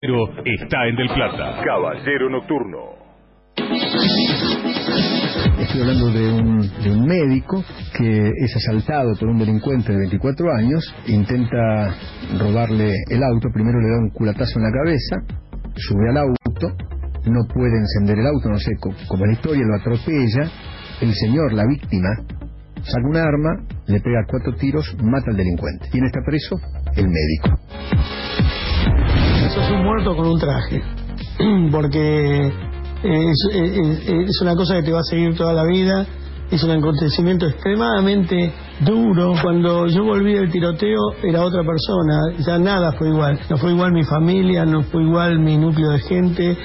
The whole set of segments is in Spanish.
Pero está en Del Plata. Caballero Nocturno. Estoy hablando de un, de un médico que es asaltado por un delincuente de 24 años, intenta robarle el auto, primero le da un culatazo en la cabeza, sube al auto, no puede encender el auto, no sé como la historia, lo atropella, el señor, la víctima, saca un arma, le pega cuatro tiros, mata al delincuente. ¿Quién está preso? El médico. Sos un muerto con un traje. Porque es, es- es una cosa que te va a seguir toda la vida. Es un acontecimiento extremadamente duro. Cuando yo volví del tiroteo era otra persona. Ya nada fue igual. No fue igual mi familia, no fue igual mi núcleo de gente.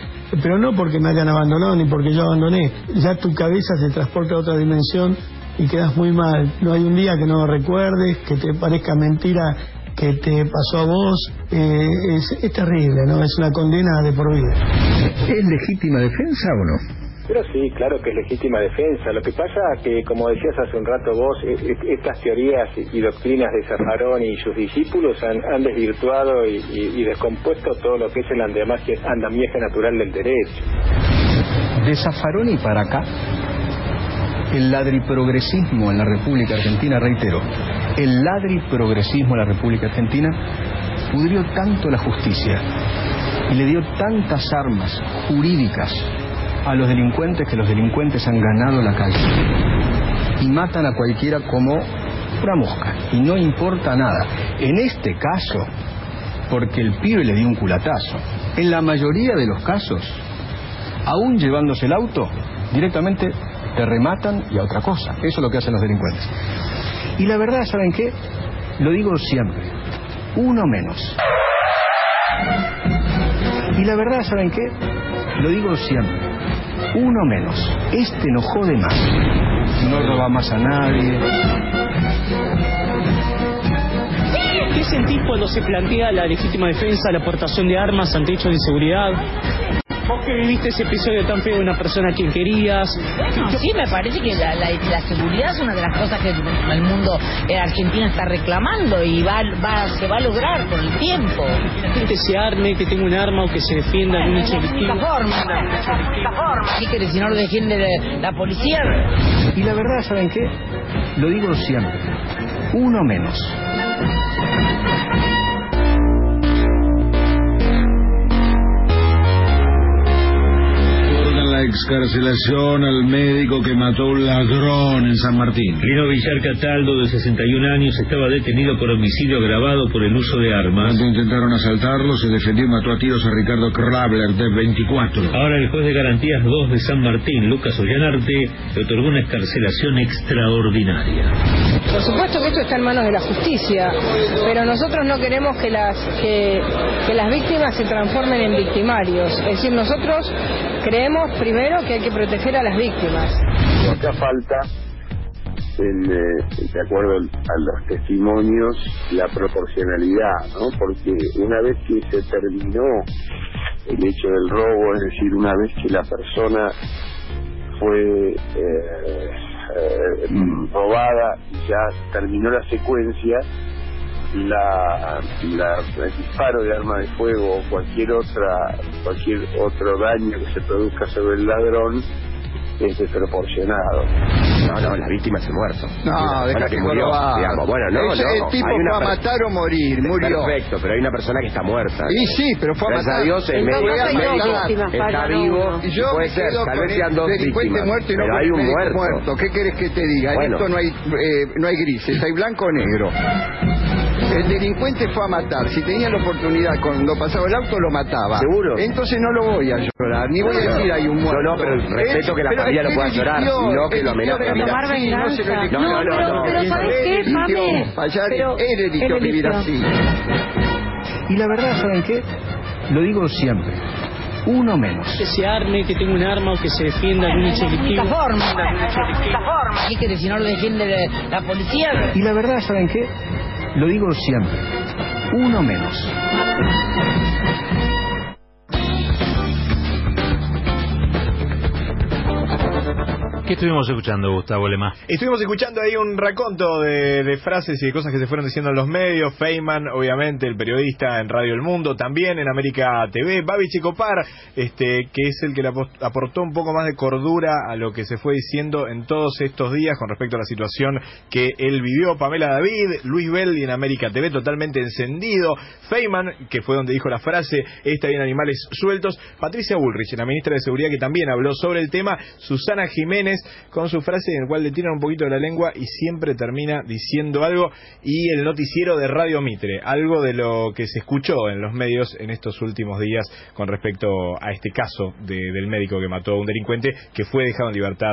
Pero no porque me hayan abandonado ni porque yo abandoné. Ya tu cabeza se transporta a otra dimensión y quedas muy mal. No hay un día que no lo recuerdes, que te parezca mentira que te pasó a vos. Eh, es, es terrible, ¿no? Es una condena de por vida. ¿Es legítima defensa o no? Pero sí, claro que es legítima defensa. Lo que pasa que, como decías hace un rato vos, e- e- estas teorías y doctrinas de Zaffarón y sus discípulos han, han desvirtuado y, y- y descompuesto todo lo que es el andamiaje, andamiaje natural del derecho. De Zaffaroni para acá, el ladriprogresismo en la República Argentina, reitero, el ladriprogresismo en la República Argentina pudrió tanto la justicia y le dio tantas armas jurídicas a los delincuentes que los delincuentes han ganado la calle y matan a cualquiera como una mosca y no importa nada. En este caso, porque el pibe le dio un culatazo, en la mayoría de los casos, aún llevándose el auto, directamente te rematan y a otra cosa. Eso es lo que hacen los delincuentes. Y la verdad, ¿saben qué? Lo digo siempre, uno menos. Y la verdad, ¿saben qué? Lo digo siempre, uno menos. Este no jode más. No roba más a nadie. ¿Qué sentís cuando se plantea la legítima defensa, la aportación de armas ante hechos de inseguridad? Vos que viviste ese episodio tan feo de una persona a quien querías. No, sí, me parece que la, la- la seguridad es una de las cosas que el mundo en Argentina está reclamando y va, va, se va a lograr con el tiempo. Que la gente se arme, que tenga un arma o que se defienda en un delictivo. forma, forma. ¿Qué querés? Si no lo defiende la, la policía, Y la verdad, ¿saben qué? Lo digo siempre, uno menos. La excarcelación al médico que mató a un ladrón en San Martín. Lino Villar Cataldo, de 61 años, estaba detenido por homicidio agravado por el uso de armas. Cuando intentaron asaltarlo, se defendió y mató a tiros a Ricardo Krabler, de 24. Ahora el juez de garantías 2 de San Martín, Lucas Ollanarte, le otorgó una excarcelación extraordinaria. Por supuesto que esto está en manos de la justicia, pero nosotros no queremos que las que, que las víctimas se transformen en victimarios. Es decir, nosotros creemos primero que hay que proteger a las víctimas. Acá falta, en, eh, de acuerdo a los testimonios, la proporcionalidad, ¿no? Porque una vez que se terminó el hecho del robo, es decir, una vez que la persona fue eh, eh, robada y ya terminó la secuencia, la, la- el disparo de arma de fuego o cualquier otra cualquier otro daño que se produzca sobre el ladrón es desproporcionado. No, no, la víctima es el muerto. No, deja Bueno, que murió, digamos. Bueno, no, Ese- no. El tipo hay una fue a matar o morir, murió. Perfecto, pero hay una persona que está muerta. Y sí, pero fue a Gracias matar. a Dios el médico, está vivo Yo puede ser, tal vez sean dos víctimas. muerto y no pero hay un muerto. ¿Qué querés que te diga? En Bueno. esto no hay, eh, no hay grises, hay blanco o negro. El delincuente fue a matar. Si tenía la oportunidad cuando pasaba el auto, lo mataba. ¿Seguro? Entonces no lo voy a llorar, ni voy a decir hay un muerto. No, no, pero respeto que la pero familia es lo pueda llorar, no que lo amenace. no se lo eligió. No, no, no, no. Él ¿sabés qué, Pame? fallar, Pero él vivir así. Y la verdad, ¿saben qué? Lo digo siempre, uno menos. Que se arme, que tenga un arma o que se defienda algún hecho La delictivo. forma, la forma. ¿Qué quiere? Si no lo defiende la policía. Y la verdad, ¿saben qué? Lo digo siempre, uno menos. ¿Qué estuvimos escuchando, Gustavo Lema? Estuvimos escuchando ahí un raconto de, frases y de cosas que se fueron diciendo en los medios. Feynman, obviamente, el periodista en Radio El Mundo, también en América TV. Babi Checopar, este, que es el que le apo- aportó un poco más de cordura a lo que se fue diciendo en todos estos días con respecto a la situación que él vivió. Pamela David, Luis Belli en América TV, totalmente encendido. Feynman, que fue donde dijo la frase, está bien animales sueltos. Patricia Bullrich, la ministra de Seguridad, que también habló sobre el tema. Susana Jiménez, con su frase en la cual le tiran un poquito de la lengua y siempre termina diciendo algo. Y el noticiero de Radio Mitre, algo de lo que se escuchó en los medios en estos últimos días con respecto a este caso de- del médico que mató a un delincuente que fue dejado en libertad